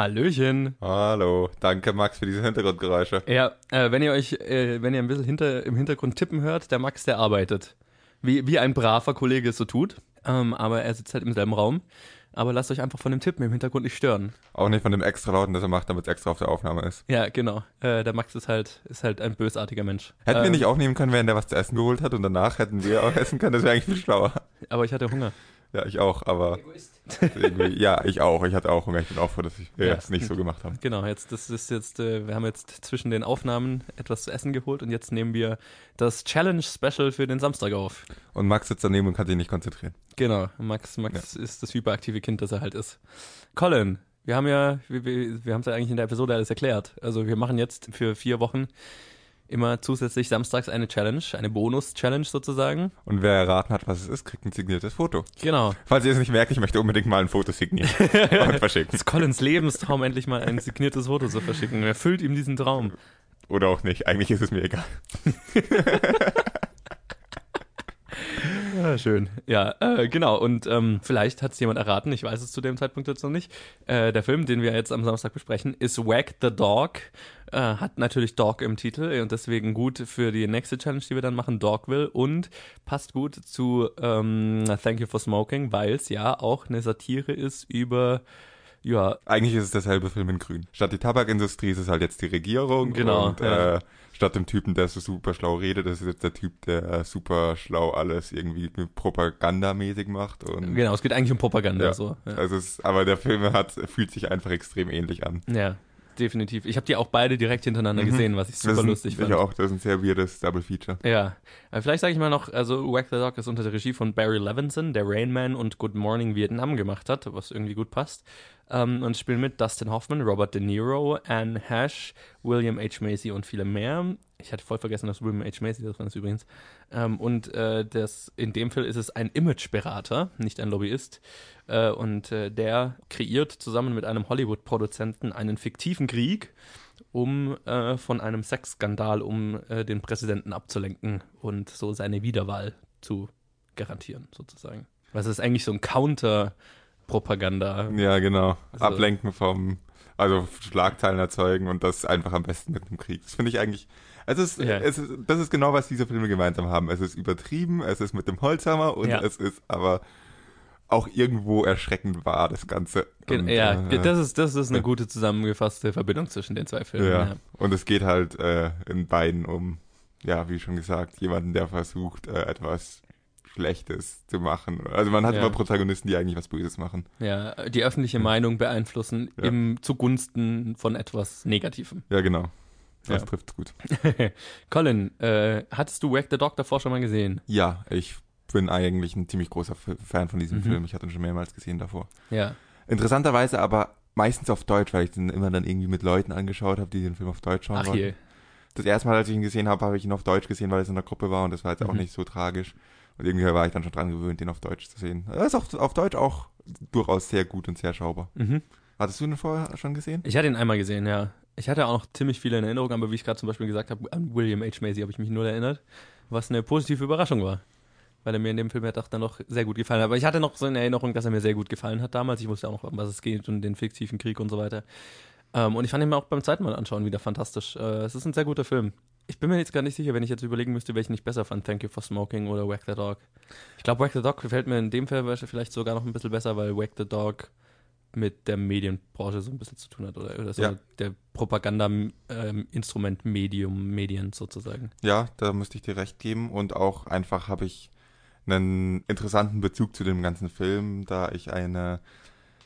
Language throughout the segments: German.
Hallöchen. Hallo, danke Max für diese Hintergrundgeräusche. Ja, äh, wenn ihr euch, äh, wenn ihr ein bisschen hinter, im Hintergrund tippen hört, der Max, der arbeitet. Wie, wie ein braver Kollege es so tut. Ähm, aber er sitzt halt im selben Raum. Aber lasst euch einfach von dem Tippen im Hintergrund nicht stören. Auch nicht von dem extra Lauten, das er macht, damit es extra auf der Aufnahme ist. Ja, genau. Äh, der Max ist halt, ist halt ein bösartiger Mensch. Hätten ähm, wir nicht aufnehmen können, während er was zu essen geholt hat und danach hätten wir auch essen können, das wäre eigentlich viel schlauer. Aber ich hatte Hunger. Ja, ich auch, aber irgendwie, ja, ich auch. Ich hatte auch Hunger. Ich bin auch froh, dass wir Ja. es nicht so gemacht haben. Genau, jetzt, das ist jetzt, äh, wir haben jetzt zwischen den Aufnahmen etwas zu essen geholt und jetzt nehmen wir das Challenge-Special für den Samstag auf. Und Max sitzt daneben und kann sich nicht konzentrieren. Genau, Max, Max ist das hyperaktive Kind, das er halt ist. Colin, wir haben ja, wir, wir, wir haben es ja eigentlich in der Episode alles erklärt. Also wir machen jetzt für vier Wochen immer zusätzlich samstags eine Challenge, eine Bonus-Challenge sozusagen. Und wer erraten hat, was es ist, kriegt ein signiertes Foto. Genau. Falls ihr es nicht merkt, ich möchte unbedingt mal ein Foto signieren und verschicken. Das ist Collins Lebenstraum, endlich mal ein signiertes Foto zu verschicken. Erfüllt ihm diesen Traum. Oder auch nicht. Eigentlich ist es mir egal. Ja, schön. Ja, äh, genau. Und ähm, vielleicht hat es jemand erraten, ich weiß es zu dem Zeitpunkt jetzt noch nicht. Äh, der Film, den wir jetzt am Samstag besprechen, ist Wag the Dog. Äh, hat natürlich Dog im Titel und deswegen gut für die nächste Challenge, die wir dann machen, Dogville. Und passt gut zu ähm, Thank You for Smoking, weil es ja auch eine Satire ist über ja, Eigentlich ist es derselbe Film in grün. Statt die Tabakindustrie ist es halt jetzt die Regierung. Genau, Und ja. äh, statt dem Typen, der so super schlau redet, das ist jetzt der Typ, der super schlau alles irgendwie propagandamäßig macht. Und genau, es geht eigentlich um Propaganda. ja, So. Ja. Also es, aber der Film hat, fühlt sich einfach extrem ähnlich an. ja, definitiv. Ich habe die auch beide direkt hintereinander Mhm. gesehen, was ich Das super ein- lustig fand. Ich auch, das ist ein sehr weirdes Double Feature. Ja, aber vielleicht sage ich mal noch, also Whack the Dog ist unter der Regie von Barry Levinson, der Rain Man und Good Morning Vietnam gemacht hat, was irgendwie gut passt. Ähm, und spielen mit Dustin Hoffman, Robert De Niro, Anne Hash, William H. Macy und viele mehr. Ich hatte voll vergessen, dass William H. Macy das ist übrigens. Ähm, und äh, das, in dem Fall ist es ein Imageberater, nicht ein Lobbyist. Äh, und äh, der kreiert zusammen mit einem Hollywood-Produzenten einen fiktiven Krieg, um äh, von einem Sexskandal um äh, den Präsidenten abzulenken und so seine Wiederwahl zu garantieren, sozusagen. Was ist eigentlich so ein Counter-Propaganda? Ja, genau. Also- Ablenken vom, also Schlagzeilen erzeugen und das einfach am besten mit dem Krieg. Das finde ich eigentlich, es ist, Ja. es ist, das ist genau, was diese Filme gemeinsam haben. Es ist übertrieben, es ist mit dem Holzhammer und Ja. es ist aber auch irgendwo erschreckend wahr, das Ganze. Und, ja, äh, das ist, das ist eine gute zusammengefasste Verbindung zwischen den zwei Filmen. ja. Ja. Und es geht halt äh, in beiden um, ja, wie schon gesagt, jemanden, der versucht, äh, etwas Schlechtes zu machen. Also man hat Ja. immer Protagonisten, die eigentlich was Böses machen. ja, die öffentliche Meinung beeinflussen Ja. im zugunsten von etwas Negativem. Ja, genau. Das Ja. trifft gut. Colin, äh, hattest du Whack the Dog davor schon mal gesehen? Ja, ich bin eigentlich ein ziemlich großer Fan von diesem Mhm. Film. Ich hatte ihn schon mehrmals gesehen davor. Ja. Interessanterweise aber meistens auf Deutsch, weil ich den immer dann irgendwie mit Leuten angeschaut habe, die den Film auf Deutsch schauen Ach wollten. je. Das erste Mal, als ich ihn gesehen habe, habe ich ihn auf Deutsch gesehen, weil es in der Gruppe war und das war jetzt auch Mhm. nicht so tragisch. Und irgendwie war ich dann schon dran gewöhnt, den auf Deutsch zu sehen. Er ist auch auf Deutsch auch durchaus sehr gut und sehr schaubar. Mhm. Hattest du ihn vorher schon gesehen? Ich hatte ihn einmal gesehen, ja. Ich hatte auch noch ziemlich viele in Erinnerung, aber wie ich gerade zum Beispiel gesagt habe, an William H. Macy habe ich mich nur erinnert, was eine positive Überraschung war. Weil er mir in dem Film ja doch dann noch sehr gut gefallen hat. Aber ich hatte noch so in Erinnerung, dass er mir sehr gut gefallen hat damals. Ich wusste auch noch, um was es geht und den fiktiven Krieg und so weiter. Ähm, und ich fand ihn mir auch beim zweiten Mal anschauen wieder fantastisch. Äh, es ist ein sehr guter Film. Ich bin mir jetzt gar nicht sicher, wenn ich jetzt überlegen müsste, welchen ich besser fand. Thank You for Smoking oder Whack the Dog. Ich glaube, Whack the Dog gefällt mir in dem Fall vielleicht sogar noch ein bisschen besser, weil Whack the Dog mit der Medienbranche so ein bisschen zu tun hat oder, oder so Ja. der Propaganda-Instrument Medium, Medien sozusagen. Ja, da müsste ich dir recht geben. Und auch einfach habe ich einen interessanten Bezug zu dem ganzen Film, da ich eine,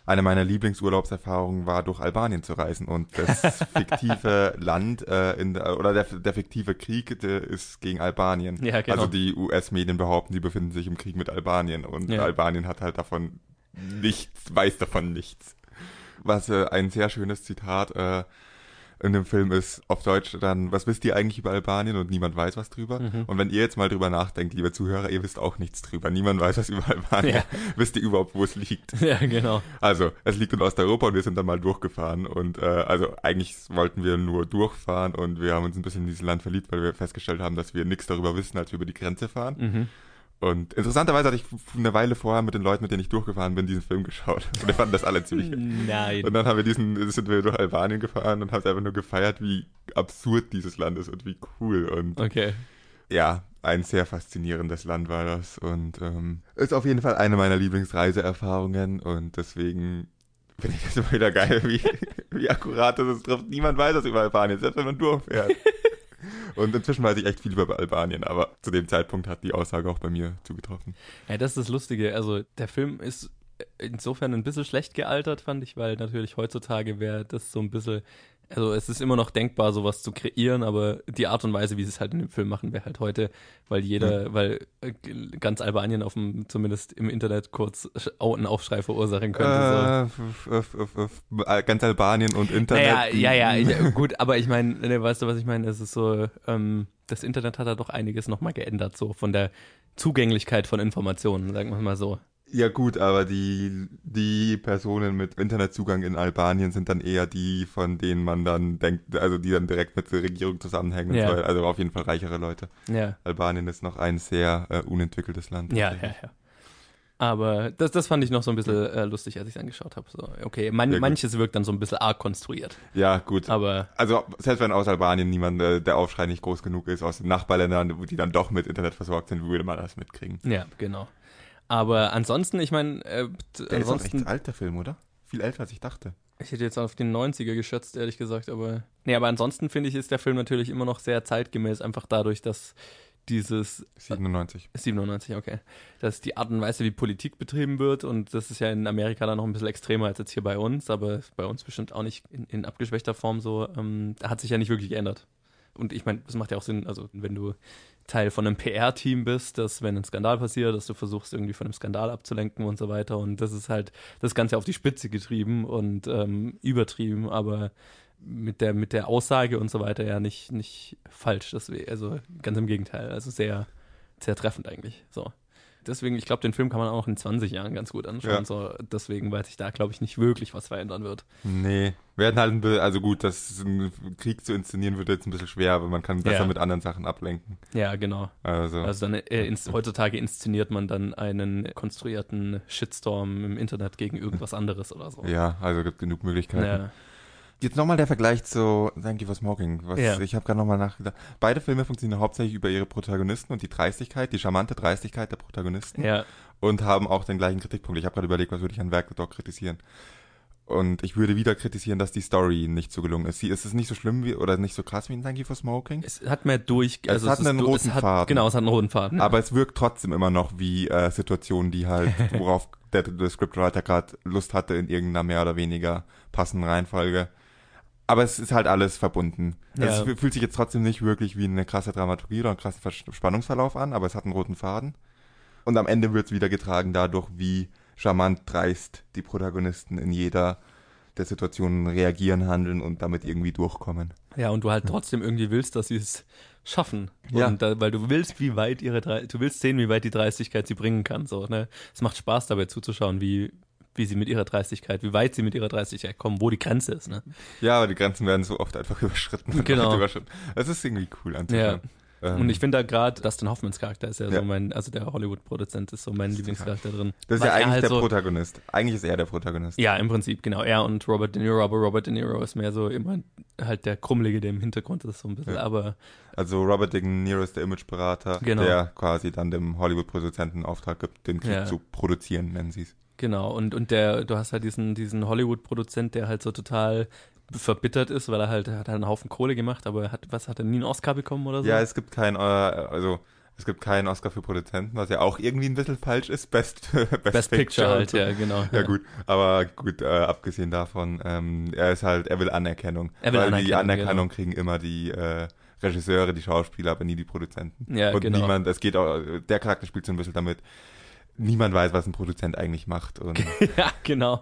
eine meiner Lieblingsurlaubserfahrungen war, durch Albanien zu reisen. Und das fiktive Land äh, in der, oder der, der fiktive Krieg der ist gegen Albanien. Ja, genau. Also die US-Medien behaupten, die befinden sich im Krieg mit Albanien und Ja. Albanien hat halt davon nichts, weiß davon nichts. Was äh, ein sehr schönes Zitat äh, in dem Film ist auf Deutsch dann, was wisst ihr eigentlich über Albanien und niemand weiß was drüber? Mhm. Und wenn ihr jetzt mal drüber nachdenkt, liebe Zuhörer, ihr wisst auch nichts drüber. Niemand weiß was über Albanien. Ja. Wisst ihr überhaupt, wo es liegt? ja, genau. Also, es liegt in Osteuropa und wir sind dann mal durchgefahren und äh, also eigentlich wollten wir nur durchfahren und wir haben uns ein bisschen in dieses Land verliebt, weil wir festgestellt haben, dass wir nichts darüber wissen, als wir über die Grenze fahren. Mhm. Und interessanterweise hatte ich eine Weile vorher mit den Leuten, mit denen ich durchgefahren bin, diesen Film geschaut. Und wir fanden das alle ziemlich. Nein. Und dann haben wir diesen, sind wir durch Albanien gefahren und haben einfach nur gefeiert, wie absurd dieses Land ist und wie cool. Und Okay. ja, ein sehr faszinierendes Land war das. Und ähm, ist auf jeden Fall eine meiner Lieblingsreiseerfahrungen. Und deswegen finde ich das immer wieder geil, wie, wie akkurat das ist. Trifft. Niemand weiß das über Albanien, selbst wenn man durchfährt. Und inzwischen weiß ich echt viel über Albanien, aber zu dem Zeitpunkt hat die Aussage auch bei mir zugetroffen. Ja, das ist das Lustige. Also der Film ist insofern ein bisschen schlecht gealtert, fand ich, weil natürlich heutzutage wäre das so ein bisschen, also es ist immer noch denkbar, sowas zu kreieren, aber die Art und Weise, wie sie es halt in dem Film machen, wäre halt heute, weil jeder, weil äh, ganz Albanien auf dem, zumindest im Internet kurz einen Aufschrei verursachen könnte. so. Äh, f- f- ganz Albanien und Internet. Naja, ja, ja, ich, gut, aber ich meine, ne, weißt du, was ich meine? Es ist so, ähm, das Internet hat da doch einiges nochmal geändert, so von der Zugänglichkeit von Informationen, sagen wir mal so. Ja gut, aber die, die Personen mit Internetzugang in Albanien sind dann eher die, von denen man dann denkt, also die dann direkt mit der Regierung zusammenhängen. und Ja. so. Also auf jeden Fall reichere Leute. Ja, Albanien ist noch ein sehr äh, unentwickeltes Land. ja, ja, ja. Aber das, das fand ich noch so ein bisschen äh, lustig, als ich es angeschaut habe. So, okay, man, manches wirkt dann so ein bisschen arg konstruiert. Ja, gut. Aber Also selbst wenn aus Albanien niemand, äh, der Aufschrei nicht groß genug ist, aus den Nachbarländern, die dann doch mit Internet versorgt sind, würde man das mitkriegen. ja, genau. Aber ansonsten, ich meine, äh, Der ist auch ansonsten, echt alt, der Film, oder? Viel älter, als ich dachte. ich hätte jetzt auf den 90er geschätzt, ehrlich gesagt, aber. Nee, aber ansonsten finde ich, ist der Film natürlich immer noch sehr zeitgemäß, einfach dadurch, dass dieses 97. 97, okay. Das ist die Art und Weise, wie Politik betrieben wird und das ist ja in Amerika dann noch ein bisschen extremer als jetzt hier bei uns, aber ist bei uns bestimmt auch nicht in, in abgeschwächter Form so. Ähm, hat sich ja nicht wirklich geändert. Und ich meine, das macht ja auch Sinn, also wenn du Teil von einem PR-Team bist, dass wenn ein Skandal passiert, dass du versuchst irgendwie von einem Skandal abzulenken und so weiter und das ist halt das Ganze auf die Spitze getrieben und ähm, übertrieben, aber mit der mit der Aussage und so weiter ja nicht nicht falsch, deswegen, also ganz im Gegenteil, also sehr sehr treffend eigentlich. So. Deswegen, ich glaube, den Film kann man auch in 20 Jahren ganz gut anschauen. Ja. So, deswegen, weil sich da, glaube ich, nicht wirklich was verändern wird. Nee, werden halt ein bisschen, also gut, das ein Krieg zu inszenieren wird jetzt ein bisschen schwer, aber man kann besser Ja. mit anderen Sachen ablenken. Ja, genau. Also, Also dann äh, ins, heutzutage inszeniert man dann einen konstruierten Shitstorm im Internet gegen irgendwas anderes oder so. ja, also gibt genug Möglichkeiten. Ja. Jetzt nochmal der Vergleich zu Thank You for Smoking. Was, Ja. Ich habe gerade nochmal nachgedacht. Beide Filme funktionieren hauptsächlich über ihre Protagonisten und die Dreistigkeit, die charmante Dreistigkeit der Protagonisten ja. und haben auch den gleichen Kritikpunkt. Ich habe gerade überlegt, was würde ich an Werk Dog kritisieren. Und ich würde wieder kritisieren, dass die Story nicht so gelungen ist. Sie ist es nicht so schlimm wie oder nicht so krass wie in Thank You for Smoking. Es hat mehr durch. Es Also hat ist einen roten es hat, Faden. Genau, es hat einen roten Faden. Aber es wirkt trotzdem immer noch wie äh, Situationen, die halt, worauf der, der Scriptwriter gerade Lust hatte in irgendeiner mehr oder weniger passenden Reihenfolge. Aber es ist halt alles verbunden. Ja. Es fü- fühlt sich jetzt trotzdem nicht wirklich wie eine krasse Dramaturgie oder einen krassen Spannungsverlauf an, aber es hat einen roten Faden. Und am Ende wird es wieder getragen dadurch, wie charmant dreist die Protagonisten in jeder der Situationen reagieren, handeln und damit irgendwie durchkommen. Ja, und du halt trotzdem irgendwie willst, dass sie es schaffen. Ja. Da, weil du willst, wie weit ihre du willst sehen, wie weit die Dreistigkeit sie bringen kann. So, ne? Es macht Spaß dabei zuzuschauen, wie, wie sie mit ihrer Dreistigkeit, wie weit sie mit ihrer Dreistigkeit kommen, wo die Grenze ist, ne? Ja, aber die Grenzen werden so oft einfach überschritten. Genau. überschritten. Es ist irgendwie cool anzuschauen. Ähm, Und ich finde da gerade, Dustin Hoffmans Charakter ist ja, Ja. so mein, also der Hollywood-Produzent ist so mein Lieblingscharakter drin. Das ist ja eigentlich halt der so, Protagonist. Eigentlich ist er der Protagonist. Ja, im Prinzip, genau. Er und Robert De Niro, aber Robert De Niro ist mehr so immer halt der Krummelige, der im Hintergrund ist, so ein bisschen. Ja. Aber Also Robert De Niro ist der Imageberater, Genau. der quasi dann dem Hollywood-Produzenten Auftrag gibt, den Krieg Ja. zu produzieren, nennen sie es. Genau, und, und der, du hast halt diesen, diesen Hollywood-Produzent, der halt so total verbittert ist, weil er halt, er hat halt einen Haufen Kohle gemacht, aber er hat, was, hat er nie einen Oscar bekommen oder so? Ja, es gibt kein, äh, also es gibt keinen Oscar für Produzenten, was ja auch irgendwie ein bisschen falsch ist. Best, Best, Best Picture und halt, so. ja, genau. Ja gut, aber gut, äh, abgesehen davon, ähm, er ist halt, er will Anerkennung. Er will weil die Anerkennung, Anerkennung kriegen immer die äh, Regisseure, die Schauspieler, aber nie die Produzenten. Ja, Und genau. niemand, es geht auch, der Charakter spielt so ein bisschen damit, niemand weiß, was ein Produzent eigentlich macht und ja, genau.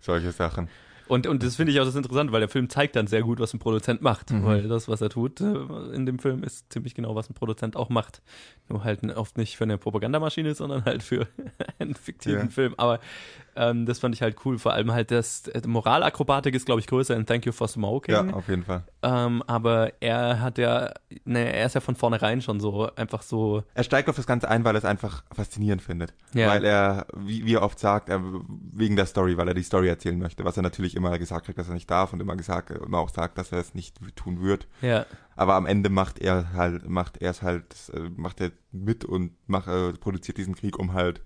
solche Sachen. Und, und das finde ich auch das Interessante, weil der Film zeigt dann sehr gut, was ein Produzent macht. Mhm. Weil das, was er tut äh, in dem Film, ist ziemlich genau, was ein Produzent auch macht. Nur halt oft nicht für eine Propagandamaschine, sondern halt für einen fiktiven Ja. Film. Aber ähm, das fand ich halt cool. Vor allem halt das äh, Moralakrobatik ist, glaube ich, größer in Thank You for Smoking. Ja, auf jeden Fall. Ähm, aber er hat ja, ne, er ist ja von vornherein schon so einfach so. Er steigt auf das Ganze ein, weil er es einfach faszinierend findet. Ja. Weil er, wie, wie er oft sagt, er, wegen der Story, weil er die Story erzählen möchte, was er natürlich immer gesagt hat, dass er nicht darf und immer gesagt, immer auch sagt, dass er es nicht tun wird. Ja, Aber am Ende macht er halt, macht er es halt, äh, macht er mit und macht, äh, produziert diesen Krieg, um halt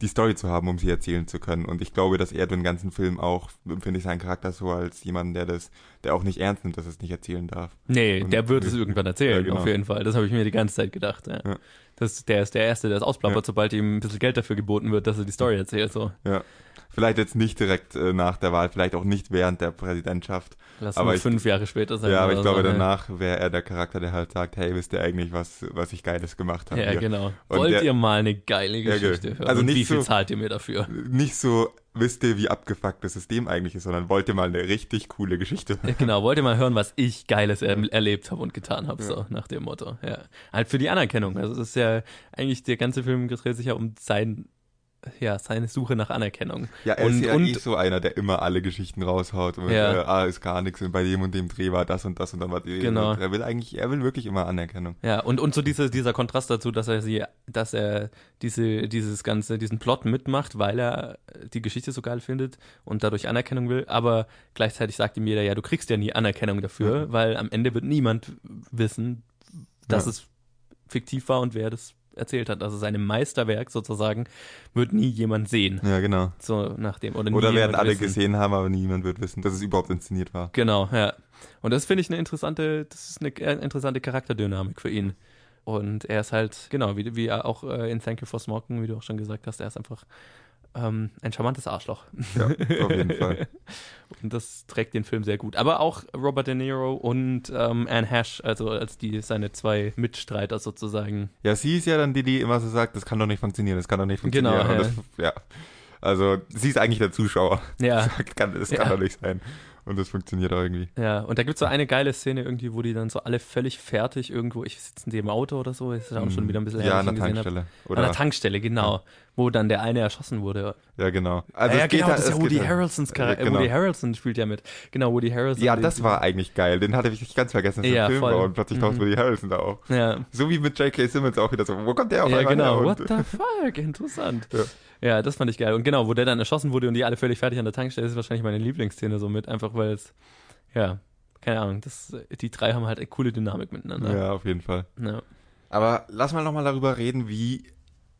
die Story zu haben, um sie erzählen zu können. Und ich glaube, dass er den ganzen Film auch, empfinde ich seinen Charakter so als jemand, der das, der auch nicht ernst nimmt, dass er es nicht erzählen darf. nee, Und- der wird es irgendwann erzählen, Ja, genau. auf jeden Fall. Das habe ich mir die ganze Zeit gedacht. Ja. Ja. Das, der ist der Erste, der es ausplappert, Ja. sobald ihm ein bisschen Geld dafür geboten wird, dass er die Story erzählt. So. Ja. Vielleicht jetzt nicht direkt äh, nach der Wahl, vielleicht auch nicht während der Präsidentschaft. Lass Aber ich- fünf Jahre später sein. ja, aber ich oder glaube, so, ne? danach wäre er der Charakter, der halt sagt, hey, wisst ihr eigentlich, was, was ich Geiles gemacht habe? Ja, hier? genau. Und Wollt der- ihr mal eine geile Ja, ge- Geschichte hören? also Und nicht wie viel so- zahlt ihr mir dafür? Nicht so, wisst ihr, wie abgefuckt das System eigentlich ist, sondern wollt ihr mal eine richtig coole Geschichte hören? Ja, genau, wollt ihr mal hören, was ich Geiles er erlebt habe und getan habe, Ja. so nach dem Motto. Ja. Halt für die Anerkennung. Also es ist ja eigentlich der ganze Film dreht sich ja um sein, ja, seine Suche nach Anerkennung. Ja, er Und- ist ja und- eh so einer, der immer alle Geschichten raushaut und Ja. äh, ah, ist gar nichts und bei dem und dem Dreh war das und das und dann war die. Genau. Er will eigentlich, er will wirklich immer Anerkennung. Ja, und, und so diese, dieser Kontrast dazu, dass er sie, dass er diese, dieses ganze, diesen Plot mitmacht, weil er die Geschichte so geil findet und dadurch Anerkennung will, aber gleichzeitig sagt ihm jeder, ja, du kriegst ja nie Anerkennung dafür, weil am Ende wird niemand wissen, dass Ja. es fiktiv war und wer das erzählt hat. Also seine Meisterwerk sozusagen wird nie jemand sehen. Ja, genau. So nach dem. Oder, Oder werden alle wissen. gesehen haben, aber niemand wird wissen, dass es überhaupt inszeniert war. Genau, ja. Und das finde ich eine interessante, das ist eine äh, interessante Charakterdynamik für ihn. Und er ist halt, genau, wie, wie er auch äh, in Thank You for Smoking, wie du auch schon gesagt hast, er ist einfach ähm, ein charmantes Arschloch. Ja, auf jeden Fall. Und das trägt den Film sehr gut. Aber auch Robert De Niro und ähm, Anne Hash, also als die seine zwei Mitstreiter sozusagen. Ja, sie ist ja dann die, die immer so sagt, das kann doch nicht funktionieren, das kann doch nicht funktionieren. Genau, ja. das, ja. Also, sie ist eigentlich der Zuschauer. Ja. Sagt, kann, das kann Ja. doch nicht sein. Und das funktioniert auch irgendwie. Ja, und da gibt es so eine geile Szene irgendwie, wo die dann so alle völlig fertig irgendwo, ich sitzen die im Auto oder so, ist auch schon wieder ein bisschen her, Ja, an der. Tankstelle. An Oder, der Tankstelle, genau. Wo dann der eine erschossen wurde. ja, genau. Also ja, es geht genau, halt- das ist ja Woody geht Harrelsons Charakter. Ja, genau. Woody Harrelson spielt ja mit. Genau, Woody Harrelson. Ja, das war eigentlich geil. Den hatte ich ganz vergessen, dass Ja, der Film voll. war und plötzlich taucht Mhm. Woody Harrelson da auf. Ja, So wie mit J.K. Simmons auch wieder so. Wo kommt der auf ja einmal genau. her? What the fuck? Interessant. Ja. Ja. das fand ich geil. Und genau, wo der dann erschossen wurde und die alle völlig fertig an der Tankstelle, ist wahrscheinlich meine Lieblingsszene so mit, einfach weil es, ja, keine Ahnung, das, die drei haben halt eine coole Dynamik miteinander. ja, auf jeden Fall. Ja. Aber lass mal nochmal darüber reden, wie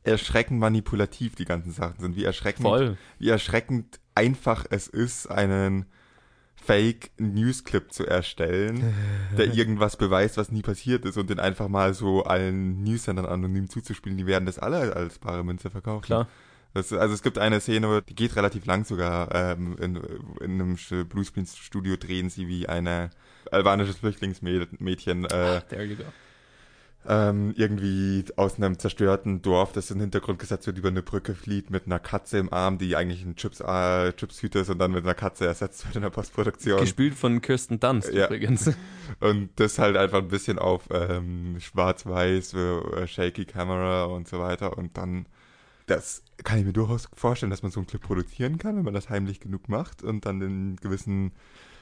erschreckend manipulativ die ganzen Sachen sind. Wie erschreckend, Voll. wie erschreckend einfach es ist, einen Fake-News-Clip zu erstellen, der irgendwas beweist, was nie passiert ist und den einfach mal so allen News-Sendern anonym zuzuspielen. Die werden das alle als bare Münze verkaufen. Klar. Das, also es gibt eine Szene, die geht relativ lang sogar. Ähm, in, in einem Bluescreen-Studio drehen sie wie eine albanisches Flüchtlingsmädchen äh, There you go. Ähm, irgendwie aus einem zerstörten Dorf, das in den Hintergrund gesetzt wird, über eine Brücke flieht mit einer Katze im Arm, die eigentlich ein Chips, äh, Chipshüter ist und dann mit einer Katze ersetzt wird in der Postproduktion. Gespielt von Kirsten Dunst Ja. übrigens. Und das halt einfach ein bisschen auf ähm, schwarz-weiß, äh, shaky Camera und so weiter. Und dann, das kann ich mir durchaus vorstellen, dass man so einen Clip produzieren kann, wenn man das heimlich genug macht und dann den gewissen,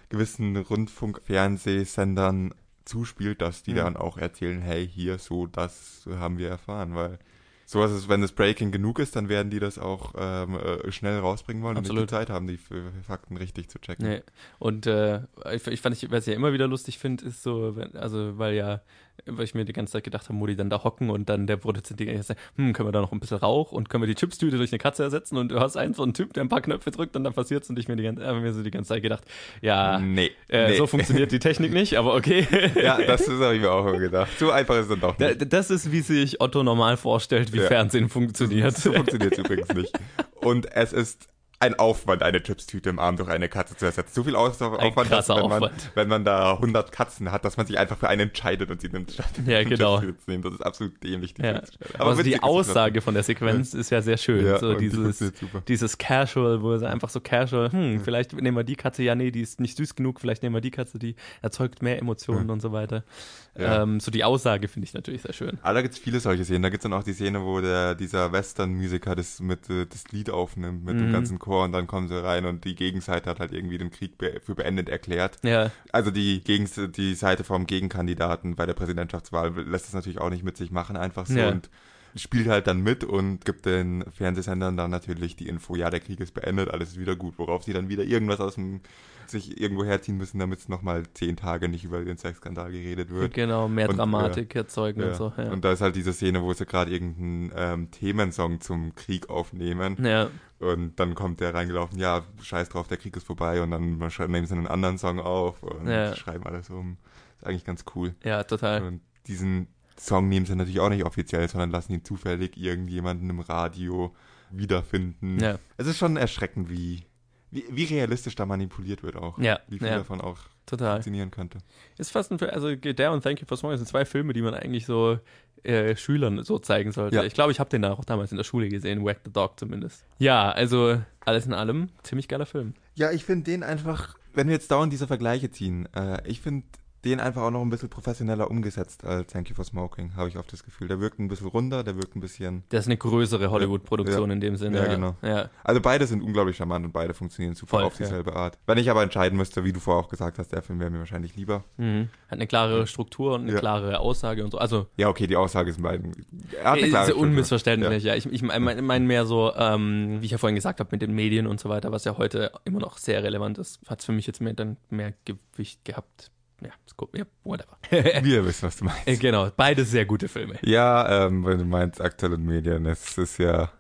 gewissen Rundfunk-Fernsehsendern zuspielt, dass die Mhm. dann auch erzählen, hey, hier so, das haben wir erfahren, weil sowas ist, wenn es Breaking genug ist, dann werden die das auch ähm, äh, schnell rausbringen wollen und Absolut. nicht die Zeit haben, die Fakten richtig zu checken. Nee. Und äh, ich, ich fand, ich, was ich ja immer wieder lustig finde, ist so, wenn, also weil ja, weil ich mir die ganze Zeit gedacht habe, wo die dann da hocken und dann der Produzent die ganze Zeit, hm, können wir da noch ein bisschen Rauch und können wir die Chipstüte durch eine Katze ersetzen und du hast einen so einen Typ, der ein paar Knöpfe drückt und dann passiert's und ich mir die ganze, äh, mir so die ganze Zeit gedacht, ja, Nee. äh, nee. so funktioniert die Technik nicht, aber okay. Ja, das ist habe ich mir auch immer gedacht. So einfach ist es dann doch nicht. Das ist, wie sich Otto normal vorstellt, wie Ja. Fernsehen funktioniert. So funktioniert es übrigens nicht. Und es ist ein Aufwand, eine Chipstüte im Arm durch eine Katze zu ersetzen. So viel Aufwand, dass, wenn, man, Aufwand. wenn man da 100 Katzen hat, dass man sich einfach für eine entscheidet und sie nimmt. statt Ja, genau. Chipstüte zu nehmen. Das ist absolut dämlich. Die Ja. Aber, also witzig die es Aussage von der Sequenz ist ja sehr schön. Ja, so dieses, dieses Casual, wo es einfach so casual, hm, vielleicht nehmen wir die Katze, ja, nee, die ist nicht süß genug, vielleicht nehmen wir die Katze, die erzeugt mehr Emotionen und so weiter. Ähm, so die Aussage finde ich natürlich sehr schön. Aber da gibt's viele solche Szenen. Da gibt's dann auch die Szene, wo der, dieser Western-Musiker das, mit, äh, das Lied aufnimmt mit dem Mhm. ganzen Chor und dann kommen sie rein und die Gegenseite hat halt irgendwie den Krieg be für beendet erklärt. Ja, Also die, Gegens die Seite vom Gegenkandidaten bei der Präsidentschaftswahl lässt es natürlich auch nicht mit sich machen, einfach so. Ja. Und spielt halt dann mit und gibt den Fernsehsendern dann natürlich die Info, ja, der Krieg ist beendet, alles ist wieder gut, worauf sie dann wieder irgendwas aus dem sich irgendwo herziehen müssen, damit es nochmal zehn Tage nicht über den Sexskandal geredet wird. genau, mehr Und, Dramatik erzeugen Ja. und so. Ja. Und da ist halt diese Szene, wo sie gerade irgendeinen ähm, Themensong zum Krieg aufnehmen. ja, Und dann kommt der reingelaufen, ja, scheiß drauf, der Krieg ist vorbei. Und dann nehmen sie einen anderen Song auf und Ja. schreiben alles um. Ist eigentlich ganz cool. ja, total. Und diesen Song nehmen sie natürlich auch nicht offiziell, sondern lassen ihn zufällig irgendjemanden im Radio wiederfinden. Ja. Es ist schon erschreckend, wie, wie, wie realistisch da manipuliert wird auch. Ja, Wie viel ja. davon auch Total. funktionieren könnte. Ist fast ein Film, also der und Thank You for Smoking sind zwei Filme, die man eigentlich so äh, Schülern so zeigen sollte. Ja. Ich glaube, ich habe den da auch damals in der Schule gesehen, Whack the Dog zumindest. Ja, also alles in allem ziemlich geiler Film. Ja, ich finde den einfach, wenn wir jetzt dauernd diese Vergleiche ziehen, äh, ich finde den einfach auch noch ein bisschen professioneller umgesetzt als Thank You for Smoking, habe ich oft das Gefühl. Der wirkt ein bisschen runder, der wirkt ein bisschen. Das ist eine größere Hollywood-Produktion Ja. in dem Sinne. Ja, genau. Ja, Also beide sind unglaublich charmant und beide funktionieren super Voll, auf dieselbe Art. Wenn ich aber entscheiden müsste, wie du vorher auch gesagt hast, der Film wäre mir wahrscheinlich lieber. mhm. Hat eine klarere Struktur und eine Ja. klarere Aussage und so. Also Ja, okay, die Aussage ist in beiden. Er hat eine ist klare ja Struktur. unmissverständlich, ja. Ich, ich meine mein mehr so, ähm, wie ich ja vorhin gesagt habe, mit den Medien und so weiter, was ja heute immer noch sehr relevant ist, hat es für mich jetzt mehr, dann mehr Gewicht gehabt. Ja, gut, ja whatever. Wir wissen, was du meinst. Äh, genau, beide sehr gute Filme. Ja, ähm, wenn du meinst aktuelle Medien, es ist ja,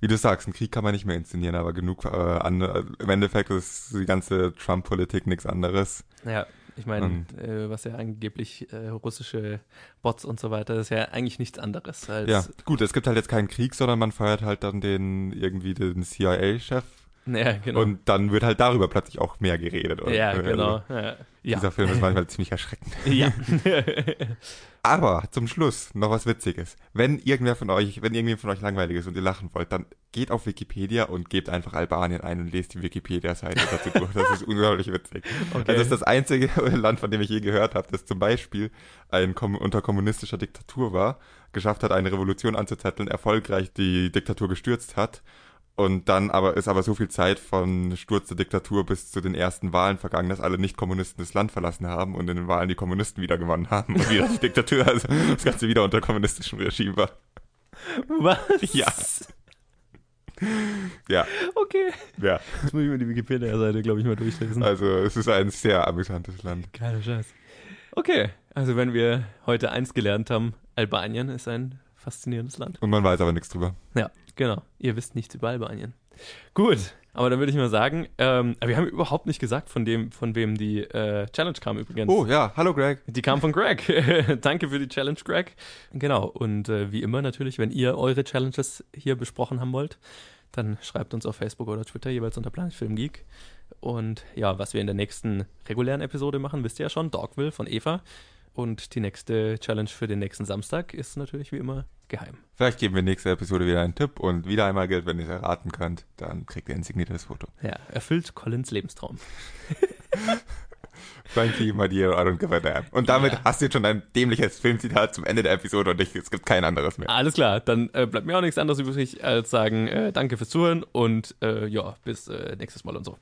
wie du sagst, einen Krieg kann man nicht mehr inszenieren, aber genug äh, andere, im Endeffekt ist die ganze Trump-Politik nichts anderes. Ja, ich meine, äh, was ja angeblich äh, russische Bots und so weiter, ist ja eigentlich nichts anderes. Ja, gut, es gibt halt jetzt keinen Krieg, sondern man feiert halt dann den, irgendwie den CIA-Chef ja genau. und dann wird halt darüber plötzlich auch mehr geredet. Und, ja, äh, genau. Ja. Ja. Dieser Film ist manchmal ziemlich erschreckend. ja. Aber zum Schluss noch was Witziges. Wenn irgendwer von euch, wenn irgendjemand von euch langweilig ist und ihr lachen wollt, dann geht auf Wikipedia und gebt einfach Albanien ein und lest die Wikipedia-Seite dazu durch. Das ist unglaublich witzig. Okay. Also das ist das einzige Land, von dem ich je gehört habe, das zum Beispiel ein kom unter kommunistischer Diktatur war, geschafft hat, eine Revolution anzuzetteln, erfolgreich die Diktatur gestürzt hat. Und dann aber ist aber so viel Zeit von Sturz der Diktatur bis zu den ersten Wahlen vergangen, dass alle Nicht-Kommunisten das Land verlassen haben und in den Wahlen die Kommunisten wieder gewonnen haben und wieder die Diktatur, also das Ganze wieder unter kommunistischem Regime war. Was? Ja. Ja, Okay. ja. Jetzt muss ich mir die Wikipedia-Seite, glaube ich, mal durchlesen. Also es ist ein sehr amüsantes Land. Geiler Scheiß. Okay, also wenn wir heute eins gelernt haben, Albanien ist ein faszinierendes Land. Und man weiß aber nichts drüber. Ja, genau. Ihr wisst nichts über Albanien. Gut, aber dann würde ich mal sagen, ähm, wir haben überhaupt nicht gesagt, von dem, von wem die äh, Challenge kam übrigens. Oh ja, hallo Greg. Die kam von Greg. Danke für die Challenge, Greg. Genau. Und äh, wie immer natürlich, wenn ihr eure Challenges hier besprochen haben wollt, dann schreibt uns auf Facebook oder Twitter jeweils unter Planet Film Geek. Und ja, was wir in der nächsten regulären Episode machen, wisst ihr ja schon, Dogville von Eva. Und die nächste Challenge für den nächsten Samstag ist natürlich wie immer geheim. Vielleicht geben wir nächste Episode wieder einen Tipp und wieder einmal Geld, wenn ihr es erraten könnt, dann kriegt ihr ein signiertes Foto. Ja, erfüllt Collins Lebenstraum. Thank you, my dear, I don't give a damn. Und damit Ja. hast du jetzt schon ein dämliches Filmzitat zum Ende der Episode und ich, es gibt kein anderes mehr. Alles klar, dann äh, bleibt mir auch nichts anderes übrig, als sagen, äh, danke fürs Zuhören und äh, ja, bis äh, nächstes Mal und so.